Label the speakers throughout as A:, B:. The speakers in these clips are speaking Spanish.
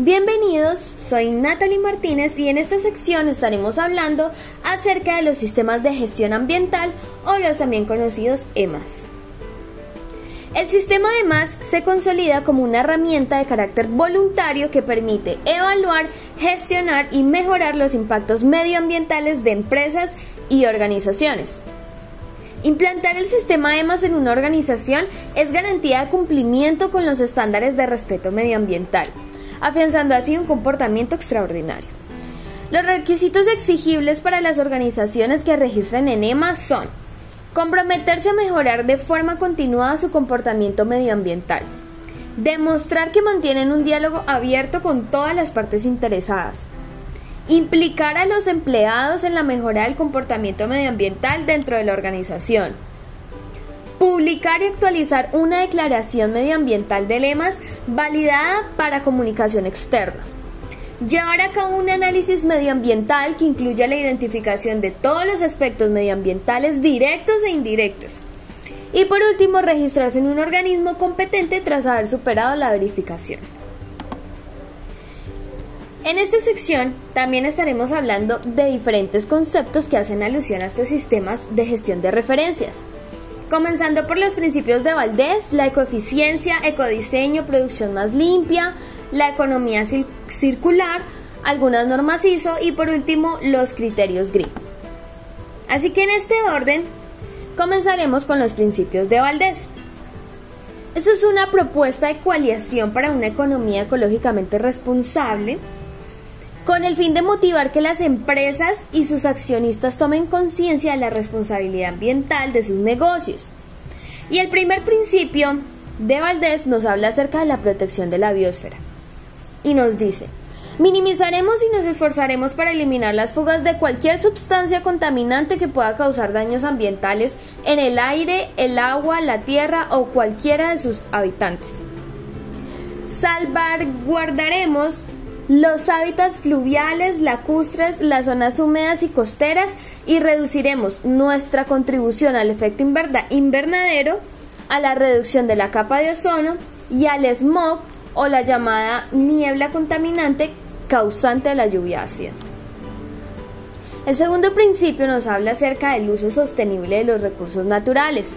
A: Bienvenidos, soy Natalie Martínez y en esta sección estaremos hablando acerca de los sistemas de gestión ambiental o los también conocidos EMAS. El sistema EMAS se consolida como una herramienta de carácter voluntario que permite evaluar, gestionar y mejorar los impactos medioambientales de empresas y organizaciones. Implantar el sistema EMAS en una organización es garantía de cumplimiento con los estándares de respeto medioambiental afianzando así un comportamiento extraordinario. Los requisitos exigibles para las organizaciones que registren en EMA son comprometerse a mejorar de forma continuada su comportamiento medioambiental, demostrar que mantienen un diálogo abierto con todas las partes interesadas, implicar a los empleados en la mejora del comportamiento medioambiental dentro de la organización, Publicar y actualizar una declaración medioambiental de lemas validada para comunicación externa. Llevar a cabo un análisis medioambiental que incluya la identificación de todos los aspectos medioambientales directos e indirectos. Y por último, registrarse en un organismo competente tras haber superado la verificación. En esta sección también estaremos hablando de diferentes conceptos que hacen alusión a estos sistemas de gestión de referencias. Comenzando por los principios de Valdés, la ecoeficiencia, ecodiseño, producción más limpia, la economía circular, algunas normas ISO y por último los criterios GRI. Así que en este orden comenzaremos con los principios de Valdés. Eso es una propuesta de coalición para una economía ecológicamente responsable con el fin de motivar que las empresas y sus accionistas tomen conciencia de la responsabilidad ambiental de sus negocios. Y el primer principio de Valdés nos habla acerca de la protección de la biosfera. Y nos dice, minimizaremos y nos esforzaremos para eliminar las fugas de cualquier sustancia contaminante que pueda causar daños ambientales en el aire, el agua, la tierra o cualquiera de sus habitantes. Salvaguardaremos los hábitats fluviales, lacustres, las zonas húmedas y costeras y reduciremos nuestra contribución al efecto invernadero, a la reducción de la capa de ozono y al smog o la llamada niebla contaminante causante de la lluvia ácida. El segundo principio nos habla acerca del uso sostenible de los recursos naturales.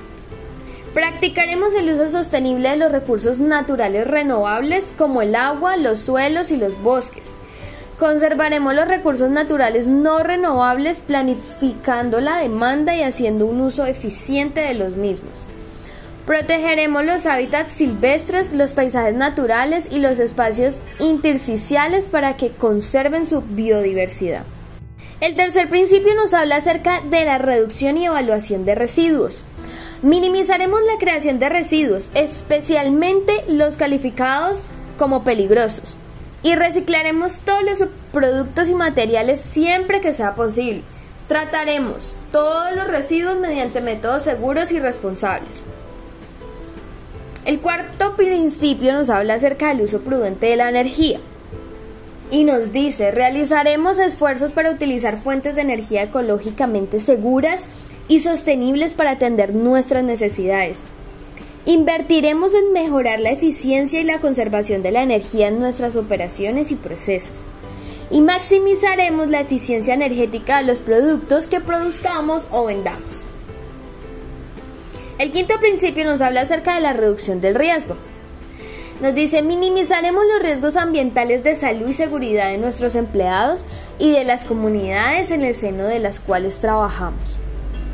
A: Practicaremos el uso sostenible de los recursos naturales renovables como el agua, los suelos y los bosques. Conservaremos los recursos naturales no renovables planificando la demanda y haciendo un uso eficiente de los mismos. Protegeremos los hábitats silvestres, los paisajes naturales y los espacios intersticiales para que conserven su biodiversidad. El tercer principio nos habla acerca de la reducción y evaluación de residuos. Minimizaremos la creación de residuos, especialmente los calificados como peligrosos, y reciclaremos todos los productos y materiales siempre que sea posible. Trataremos todos los residuos mediante métodos seguros y responsables. El cuarto principio nos habla acerca del uso prudente de la energía y nos dice, realizaremos esfuerzos para utilizar fuentes de energía ecológicamente seguras y sostenibles para atender nuestras necesidades. Invertiremos en mejorar la eficiencia y la conservación de la energía en nuestras operaciones y procesos. Y maximizaremos la eficiencia energética de los productos que produzcamos o vendamos. El quinto principio nos habla acerca de la reducción del riesgo. Nos dice, minimizaremos los riesgos ambientales de salud y seguridad de nuestros empleados y de las comunidades en el seno de las cuales trabajamos.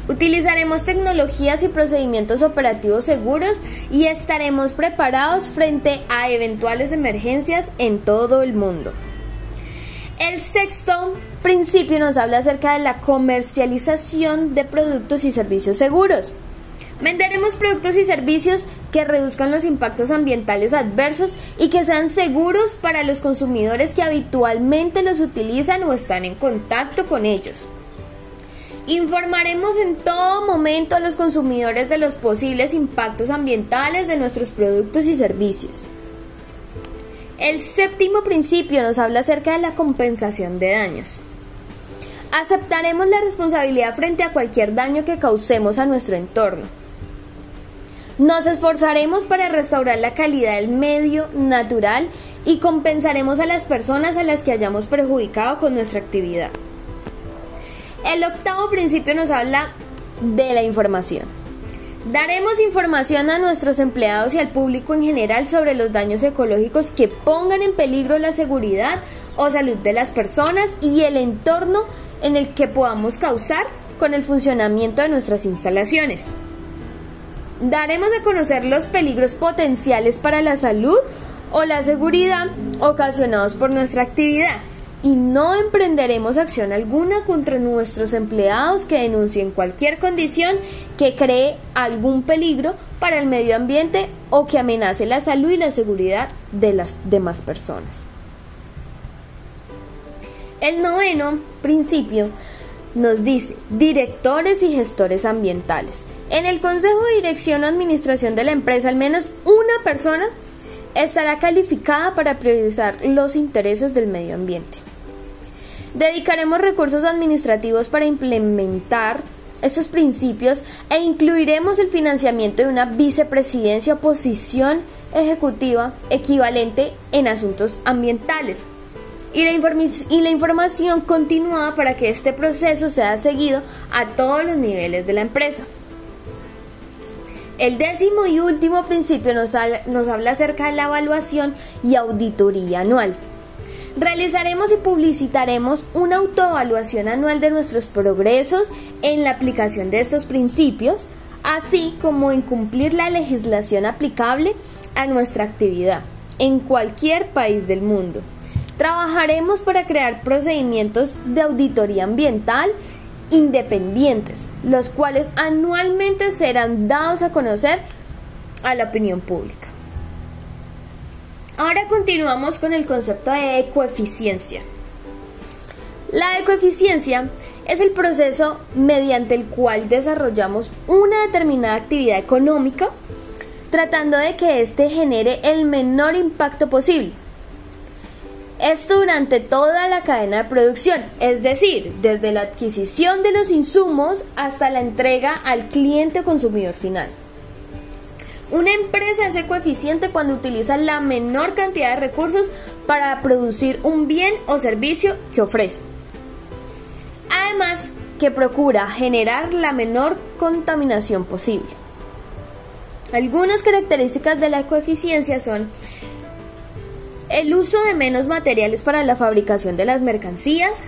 A: Utilizaremos tecnologías y procedimientos operativos seguros y estaremos preparados frente a eventuales emergencias en todo el mundo. El sexto principio nos habla acerca de la comercialización de productos y servicios seguros. Venderemos productos y servicios que reduzcan los impactos ambientales adversos y que sean seguros para los consumidores que habitualmente los utilizan o están en contacto con ellos. Informaremos en todo momento a los consumidores de los posibles impactos ambientales de nuestros productos y servicios. El séptimo principio nos habla acerca de la compensación de daños. Aceptaremos la responsabilidad frente a cualquier daño que causemos a nuestro entorno. Nos esforzaremos para restaurar la calidad del medio natural y compensaremos a las personas a las que hayamos perjudicado con nuestra actividad. El octavo principio nos habla de la información. Daremos información a nuestros empleados y al público en general sobre los daños ecológicos que pongan en peligro la seguridad o salud de las personas y el entorno en el que podamos causar con el funcionamiento de nuestras instalaciones. Daremos a conocer los peligros potenciales para la salud o la seguridad ocasionados por nuestra actividad y no emprenderemos acción alguna contra nuestros empleados que denuncien cualquier condición que cree algún peligro para el medio ambiente o que amenace la salud y la seguridad de las demás personas. El noveno principio nos dice directores y gestores ambientales. En el Consejo de Dirección o Administración de la empresa, al menos una persona estará calificada para priorizar los intereses del medio ambiente. Dedicaremos recursos administrativos para implementar estos principios e incluiremos el financiamiento de una vicepresidencia o posición ejecutiva equivalente en asuntos ambientales y la, y la información continuada para que este proceso sea seguido a todos los niveles de la empresa. El décimo y último principio nos, habla acerca de la evaluación y auditoría anual. Realizaremos y publicitaremos una autoevaluación anual de nuestros progresos en la aplicación de estos principios, así como en cumplir la legislación aplicable a nuestra actividad en cualquier país del mundo. Trabajaremos para crear procedimientos de auditoría ambiental independientes, los cuales anualmente serán dados a conocer a la opinión pública. Ahora continuamos con el concepto de ecoeficiencia. La ecoeficiencia es el proceso mediante el cual desarrollamos una determinada actividad económica tratando de que éste genere el menor impacto posible. Esto durante toda la cadena de producción, es decir, desde la adquisición de los insumos hasta la entrega al cliente o consumidor final. Una empresa es ecoeficiente cuando utiliza la menor cantidad de recursos para producir un bien o servicio que ofrece. Además, que procura generar la menor contaminación posible. Algunas características de la ecoeficiencia son el uso de menos materiales para la fabricación de las mercancías,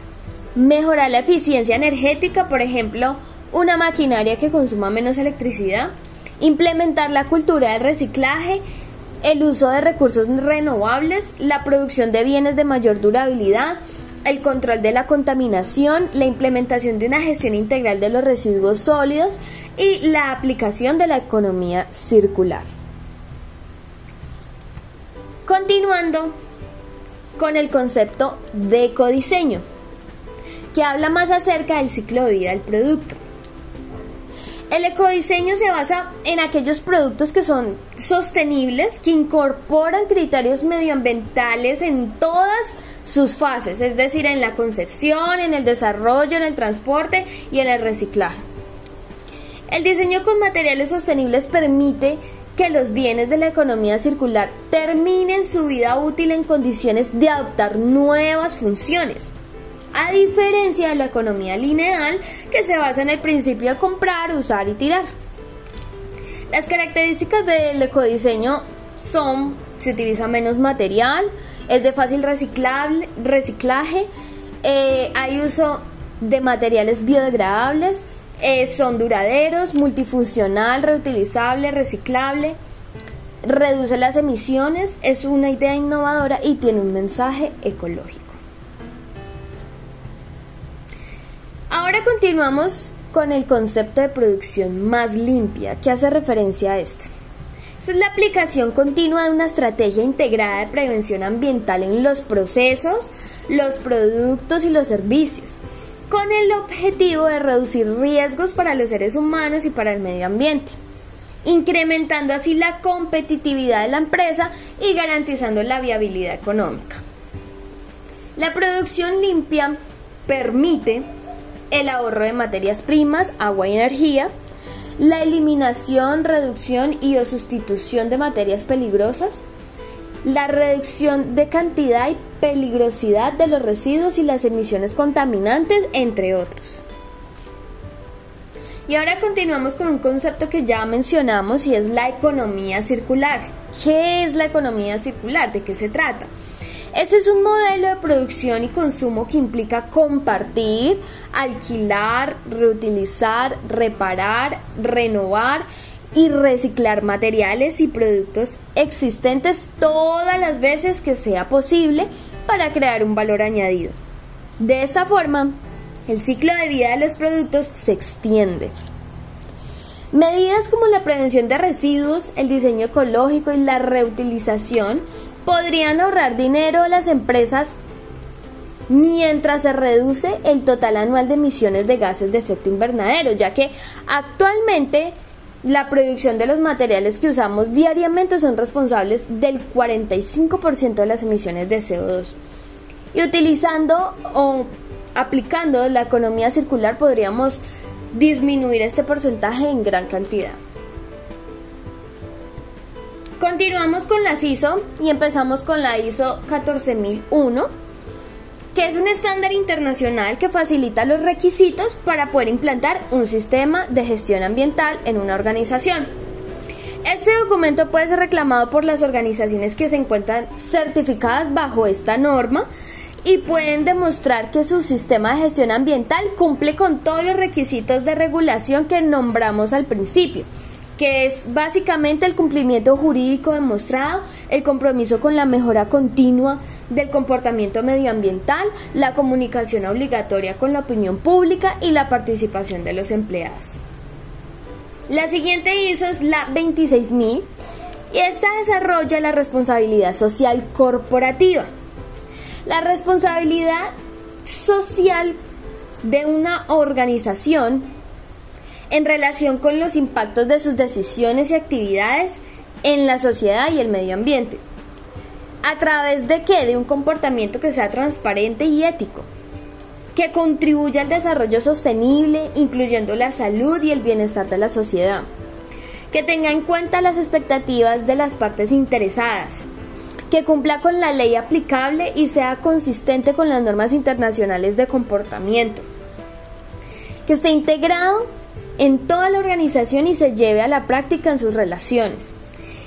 A: mejorar la eficiencia energética, por ejemplo, una maquinaria que consuma menos electricidad, implementar la cultura del reciclaje, el uso de recursos renovables, la producción de bienes de mayor durabilidad, el control de la contaminación, la implementación de una gestión integral de los residuos sólidos y la aplicación de la economía circular. Continuando con el concepto de ecodiseño, que habla más acerca del ciclo de vida del producto. El ecodiseño se basa en aquellos productos que son sostenibles, que incorporan criterios medioambientales en todas sus fases, es decir, en la concepción, en el desarrollo, en el transporte y en el reciclaje. El diseño con materiales sostenibles permite que los bienes de la economía circular terminen su vida útil en condiciones de adoptar nuevas funciones a diferencia de la economía lineal que se basa en el principio de comprar, usar y tirar. Las características del ecodiseño son, se utiliza menos material, es de fácil reciclable, reciclaje, eh, hay uso de materiales biodegradables, eh, son duraderos, multifuncional, reutilizable, reciclable, reduce las emisiones, es una idea innovadora y tiene un mensaje ecológico. Ahora continuamos con el concepto de producción más limpia, que hace referencia a esto. Esta es la aplicación continua de una estrategia integrada de prevención ambiental en los procesos, los productos y los servicios, con el objetivo de reducir riesgos para los seres humanos y para el medio ambiente, incrementando así la competitividad de la empresa y garantizando la viabilidad económica. La producción limpia permite el ahorro de materias primas, agua y energía, la eliminación, reducción y o sustitución de materias peligrosas, la reducción de cantidad y peligrosidad de los residuos y las emisiones contaminantes, entre otros. Y ahora continuamos con un concepto que ya mencionamos y es la economía circular. ¿Qué es la economía circular? ¿De qué se trata? Este es un modelo de producción y consumo que implica compartir, alquilar, reutilizar, reparar, renovar y reciclar materiales y productos existentes todas las veces que sea posible para crear un valor añadido. De esta forma, el ciclo de vida de los productos se extiende. Medidas como la prevención de residuos, el diseño ecológico y la reutilización podrían ahorrar dinero a las empresas mientras se reduce el total anual de emisiones de gases de efecto invernadero, ya que actualmente la producción de los materiales que usamos diariamente son responsables del 45% de las emisiones de CO2. Y utilizando o aplicando la economía circular podríamos disminuir este porcentaje en gran cantidad. Continuamos con las ISO y empezamos con la ISO 14001, que es un estándar internacional que facilita los requisitos para poder implantar un sistema de gestión ambiental en una organización. Este documento puede ser reclamado por las organizaciones que se encuentran certificadas bajo esta norma, y pueden demostrar que su sistema de gestión ambiental cumple con todos los requisitos de regulación que nombramos al principio, que es básicamente el cumplimiento jurídico demostrado, el compromiso con la mejora continua del comportamiento medioambiental, la comunicación obligatoria con la opinión pública y la participación de los empleados. La siguiente ISO es la 26000 y esta desarrolla la responsabilidad social corporativa. La responsabilidad social de una organización en relación con los impactos de sus decisiones y actividades en la sociedad y el medio ambiente. ¿A través de qué? De un comportamiento que sea transparente y ético, que contribuya al desarrollo sostenible, incluyendo la salud y el bienestar de la sociedad, que tenga en cuenta las expectativas de las partes interesadas, que cumpla con la ley aplicable y sea consistente con las normas internacionales de comportamiento, que esté integrado en toda la organización y se lleve a la práctica en sus relaciones,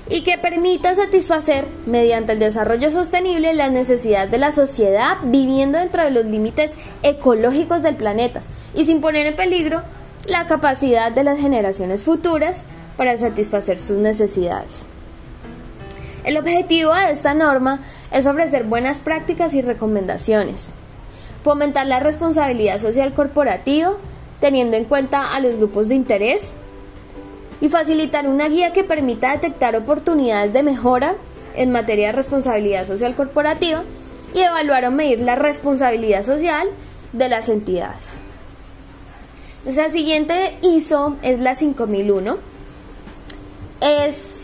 A: y que permita satisfacer, mediante el desarrollo sostenible, las necesidades de la sociedad viviendo dentro de los límites ecológicos del planeta y sin poner en peligro la capacidad de las generaciones futuras para satisfacer sus necesidades. El objetivo de esta norma es ofrecer buenas prácticas y recomendaciones, fomentar la responsabilidad social corporativa teniendo en cuenta a los grupos de interés y facilitar una guía que permita detectar oportunidades de mejora en materia de responsabilidad social corporativa y evaluar o medir la responsabilidad social de las entidades. La siguiente ISO es la 5001. Es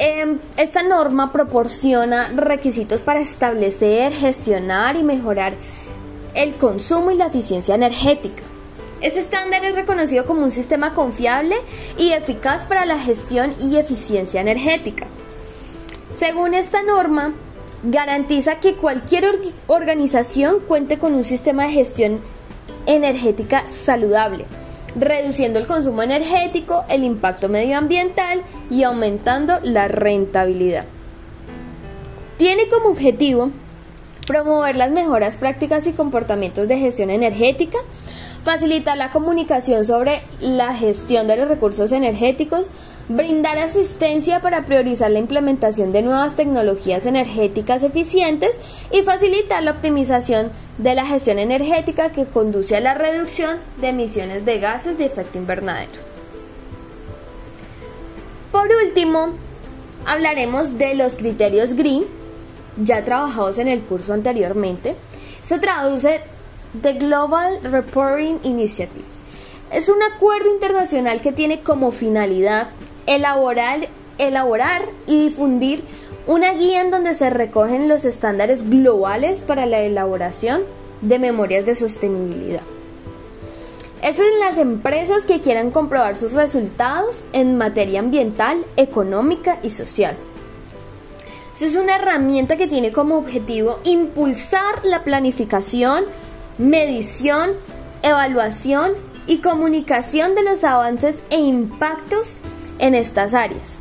A: Em, esta norma proporciona requisitos para establecer, gestionar y mejorar el consumo y la eficiencia energética. Este estándar es reconocido como un sistema confiable y eficaz para la gestión y eficiencia energética. Según esta norma, garantiza que cualquier organización cuente con un sistema de gestión energética saludable, reduciendo el consumo energético, el impacto medioambiental y aumentando la rentabilidad. Tiene como objetivo promover las mejoras prácticas y comportamientos de gestión energética, facilitar la comunicación sobre la gestión de los recursos energéticos, brindar asistencia para priorizar la implementación de nuevas tecnologías energéticas eficientes y facilitar la optimización de la gestión energética que conduce a la reducción de emisiones de gases de efecto invernadero. Por último, hablaremos de los criterios GREEN, ya trabajados en el curso anteriormente. Se traduce The Global Reporting Initiative. Es un acuerdo internacional que tiene como finalidad elaborar, elaborar y difundir una guía en donde se recogen los estándares globales para la elaboración de memorias de sostenibilidad. Esas son las empresas que quieran comprobar sus resultados en materia ambiental, económica y social. es una herramienta que tiene como objetivo impulsar la planificación, medición, evaluación y comunicación de los avances e impactos en estas áreas.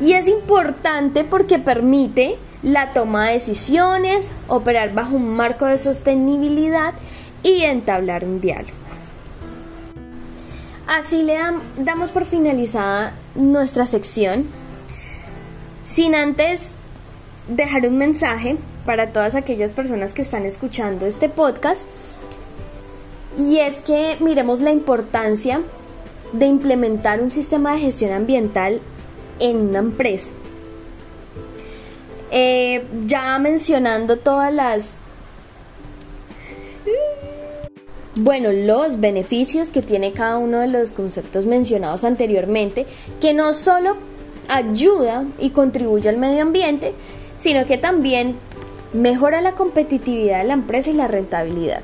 A: Y es importante porque permite la toma de decisiones, operar bajo un marco de sostenibilidad y entablar un diálogo. Así le damos por finalizada nuestra sección, sin antes dejar un mensaje para todas aquellas personas que están escuchando este podcast, y es que miremos la importancia de implementar un sistema de gestión ambiental en una empresa. Eh, ya mencionando todas las bueno, los beneficios que tiene cada uno de los conceptos mencionados anteriormente, que no solo ayuda y contribuye al medio ambiente, sino que también mejora la competitividad de la empresa y la rentabilidad.